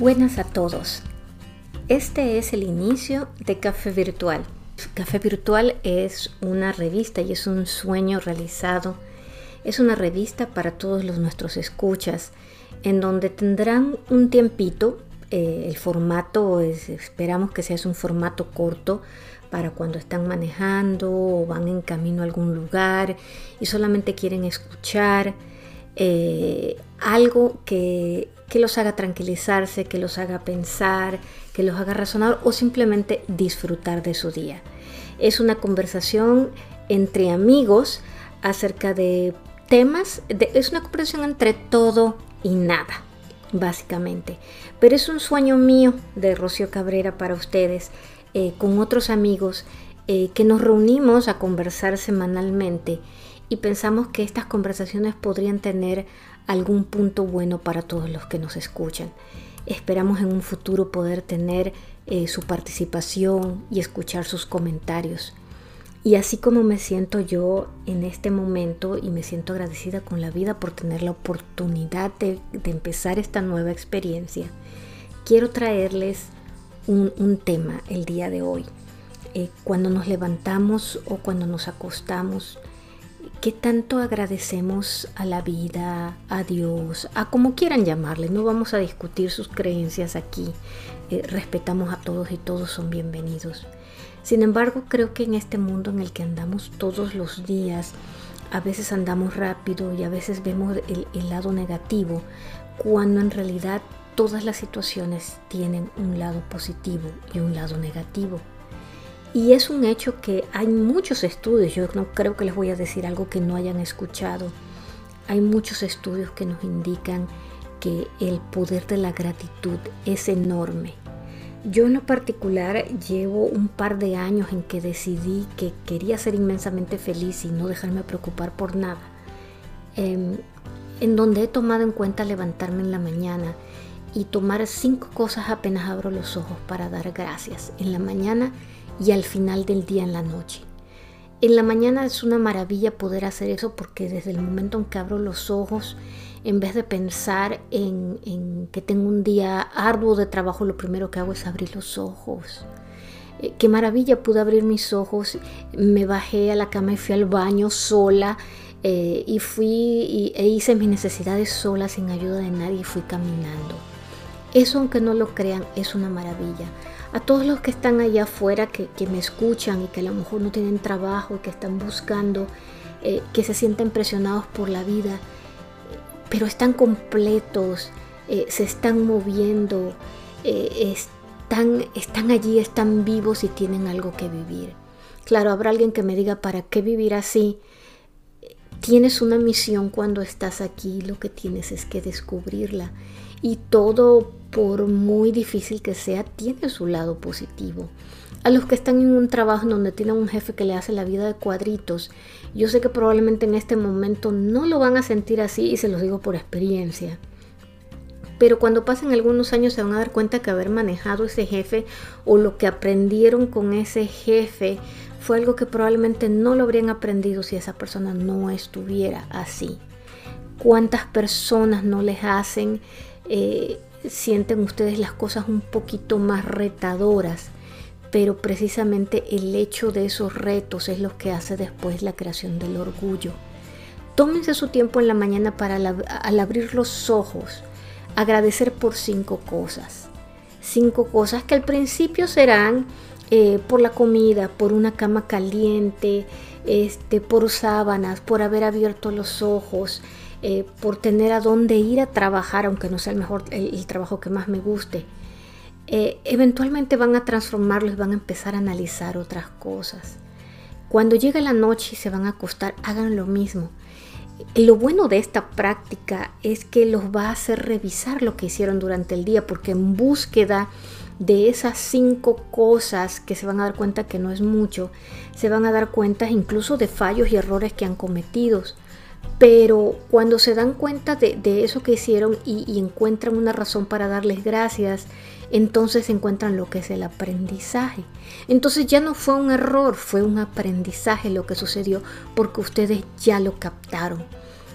Buenas a todos. Este es el inicio de Café Virtual. Café Virtual es una revista y es un sueño realizado. Es una revista para todos los nuestros escuchas, en donde tendrán un tiempito. Eh, el formato es, esperamos que sea un formato corto para cuando están manejando o van en camino a algún lugar y solamente quieren escuchar eh, algo que, los haga tranquilizarse, que los haga pensar, que los haga razonar o simplemente disfrutar de su día. Es una conversación entre amigos acerca de temas, es una conversación entre todo y nada, básicamente. Pero es un sueño mío de Rocío Cabrera para ustedes, eh, con otros amigos, eh, que nos reunimos a conversar semanalmente y pensamos que estas conversaciones podrían tener algún punto bueno para todos los que nos escuchan. Esperamos en un futuro poder tener eh, su participación y escuchar sus comentarios. Y así como me siento yo en este momento y me siento agradecida con la vida por tener la oportunidad de, empezar esta nueva experiencia, quiero traerles un, tema el día de hoy. Eh, cuando nos levantamos o cuando nos acostamos, ¿Qué tanto agradecemos a la vida, a Dios, a como quieran llamarle? No vamos a discutir sus creencias aquí. Eh, respetamos a todos y todos son bienvenidos. Sin embargo, creo que en este mundo en el que andamos todos los días, a veces andamos rápido y a veces vemos el lado negativo, cuando en realidad todas las situaciones tienen un lado positivo y un lado negativo. Y es un hecho que hay muchos estudios, yo no creo que les voy a decir algo que no hayan escuchado. Hay muchos estudios que nos indican que el poder de la gratitud es enorme. Yo en lo particular llevo un par de años en que decidí que quería ser inmensamente feliz y no dejarme preocupar por nada. Em, en donde he tomado en cuenta levantarme en la mañana y tomar cinco cosas apenas abro los ojos para dar gracias. En la mañana y al final del día en la noche. En la mañana es una maravilla poder hacer eso porque desde el momento en que abro los ojos, en vez de pensar en, que tengo un día arduo de trabajo, lo primero que hago es abrir los ojos. Eh, qué maravilla, pude abrir mis ojos, me bajé a la cama y fui al baño sola eh, y fui e hice mis necesidades sola sin ayuda de nadie y fui caminando. Eso, aunque no lo crean, es una maravilla a todos los que están allá afuera, que, me escuchan y que a lo mejor no tienen trabajo y que están buscando, eh, que se sienten presionados por la vida, pero están completos, eh, se están moviendo, eh, están, están allí, están vivos y tienen algo que vivir. Claro, habrá alguien que me diga, ¿para qué vivir así? Tienes una misión cuando estás aquí, lo que tienes es que descubrirla. Y todo por muy difícil que sea, tiene su lado positivo. A los que están en un trabajo donde tienen un jefe que le hace la vida de cuadritos, yo sé que probablemente en este momento no lo van a sentir así y se los digo por experiencia. Pero cuando pasen algunos años se van a dar cuenta que haber manejado ese jefe o lo que aprendieron con ese jefe fue algo que probablemente no lo habrían aprendido si esa persona no estuviera así. ¿Cuántas personas no les hacen eh, sienten ustedes las cosas un poquito más retadoras, pero precisamente el hecho de esos retos es lo que hace después la creación del orgullo. Tómense su tiempo en la mañana para al abrir los ojos, agradecer por cinco cosas. Cinco cosas que al principio serán eh, por la comida, por una cama caliente, este, por sábanas, por haber abierto los ojos, eh, por tener a dónde ir a trabajar, aunque no sea el mejor, el, trabajo que más me guste. Eh, eventualmente van a transformarlos, van a empezar a analizar otras cosas. Cuando llegue la noche y se van a acostar, hagan lo mismo. Lo bueno de esta práctica es que los va a hacer revisar lo que hicieron durante el día, porque en búsqueda de esas cinco cosas que se van a dar cuenta que no es mucho, se van a dar cuenta incluso de fallos y errores que han cometido. Pero cuando se dan cuenta de, eso que hicieron y, encuentran una razón para darles gracias, entonces encuentran lo que es el aprendizaje. Entonces ya no fue un error, fue un aprendizaje lo que sucedió porque ustedes ya lo captaron.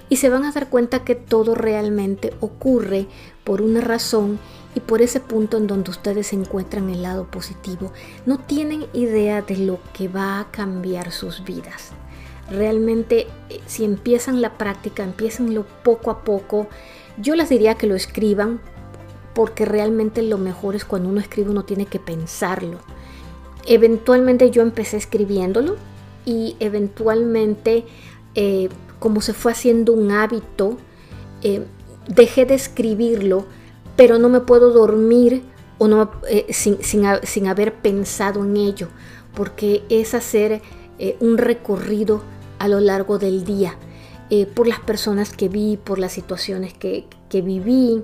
Y se van a dar cuenta que todo realmente ocurre por una razón y por ese punto en donde ustedes encuentran el lado positivo, no tienen idea de lo que va a cambiar sus vidas. Realmente, eh, si empiezan la práctica, empiezanlo poco a poco, yo les diría que lo escriban porque realmente lo mejor es cuando uno escribe uno tiene que pensarlo. Eventualmente yo empecé escribiéndolo y eventualmente eh, como se fue haciendo un hábito, eh, dejé de escribirlo, pero no me puedo dormir o no, eh, sin, sin, haber pensado en ello, porque es hacer un recorrido a lo largo del día por las personas que vi, por las situaciones que, que viví,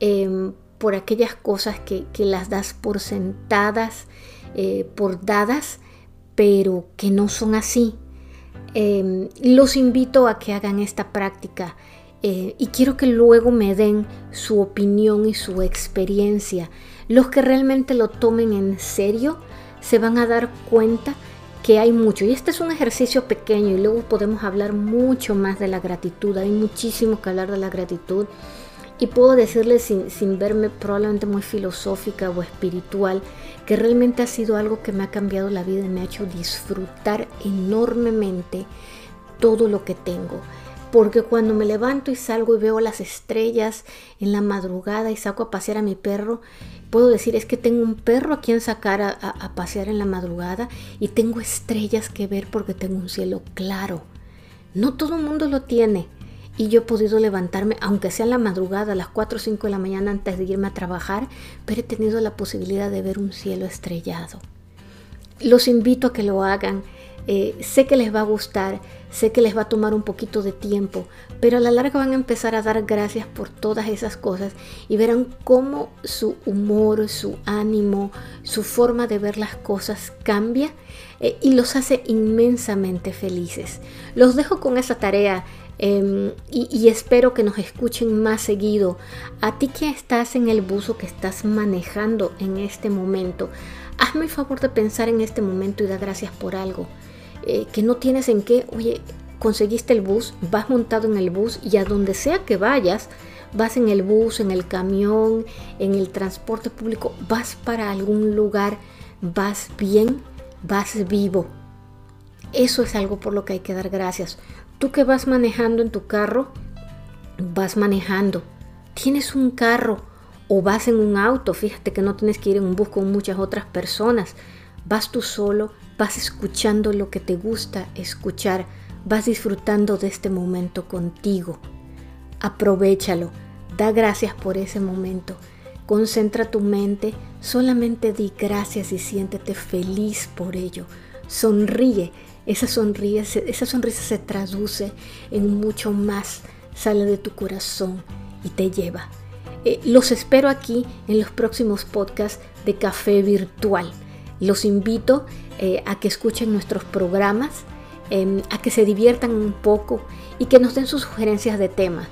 em, por aquellas cosas que, que, las das por sentadas, por dadas, pero que no son así. Em, los invito a que hagan esta práctica eh, y quiero que luego me den su opinión y su experiencia. Los que realmente lo tomen en serio se van a dar cuenta que hay mucho. Y este es un ejercicio pequeño y luego podemos hablar mucho más de la gratitud. Hay muchísimo que hablar de la gratitud. Y puedo decirles sin, verme probablemente muy filosófica o espiritual, que realmente ha sido algo que me ha cambiado la vida y me ha hecho disfrutar enormemente todo lo que tengo. Porque cuando me levanto y salgo y veo las estrellas en la madrugada y saco a pasear a mi perro, puedo decir es que tengo un perro a quien sacar a pasear en la madrugada y tengo estrellas que ver porque tengo un cielo claro. No todo el mundo lo tiene y yo he podido levantarme, aunque sea en la madrugada, a las 4 o 5 de la mañana antes de irme a trabajar, pero he tenido la posibilidad de ver un cielo estrellado. Los invito a que lo hagan. Eh, sé que les va a gustar, sé que les va a tomar un poquito de tiempo, pero a la larga van a empezar a dar gracias por todas esas cosas y verán cómo su humor, su ánimo, su forma de ver las cosas cambia eh, y los hace inmensamente felices. Los dejo con esa tarea Em, y, espero que nos escuchen más seguido. A ti que estás en el buzo que estás manejando en este momento, hazme el favor de pensar en este momento y da gracias por algo. Eh, que no tienes en qué, oye, conseguiste el bus, vas montado en el bus y a donde sea que vayas, vas en el bus, en el camión, en el transporte público, vas para algún lugar, vas bien, vas vivo. Eso es algo por lo que hay que dar gracias. Tú que vas manejando en tu carro, vas manejando. Tienes un carro o vas en un auto, fíjate que no tienes que ir en un bus con muchas otras personas. Vas tú solo, vas escuchando lo que te gusta escuchar, vas disfrutando de este momento contigo. Aprovechalo, da gracias por ese momento. Concentra tu mente, solamente di gracias y siéntete feliz por ello. Sonríe, esa sonrisa, esa sonrisa se traduce en mucho más, sale de tu corazón y te lleva. Eh, los espero aquí en los próximos podcasts de Café Virtual. Los invito eh, a que escuchen nuestros programas, em, a que se diviertan un poco y que nos den sus sugerencias de tema.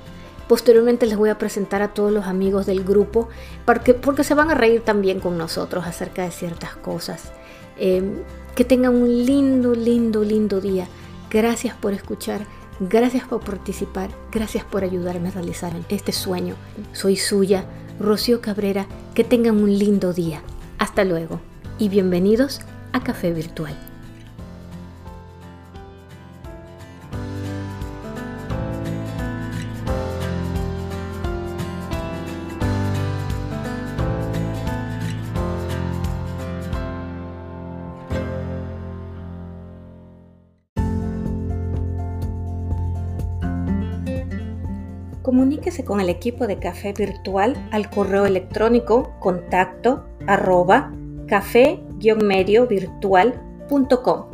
Posteriormente les voy a presentar a todos los amigos del grupo porque, porque se van a reír también con nosotros acerca de ciertas cosas. Em, que tengan un lindo, lindo, lindo día. Gracias por escuchar, gracias por participar, gracias por ayudarme a realizar este sueño. Soy suya, Rocío Cabrera. Que tengan un lindo día. Hasta luego y bienvenidos a Café Virtual. Comuníquese con el equipo de Café Virtual al correo electrónico contacto café-mediovirtual.com.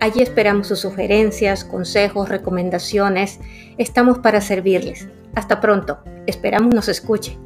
Allí esperamos sus sugerencias, consejos, recomendaciones. Estamos para servirles. Hasta pronto. Esperamos nos escuche.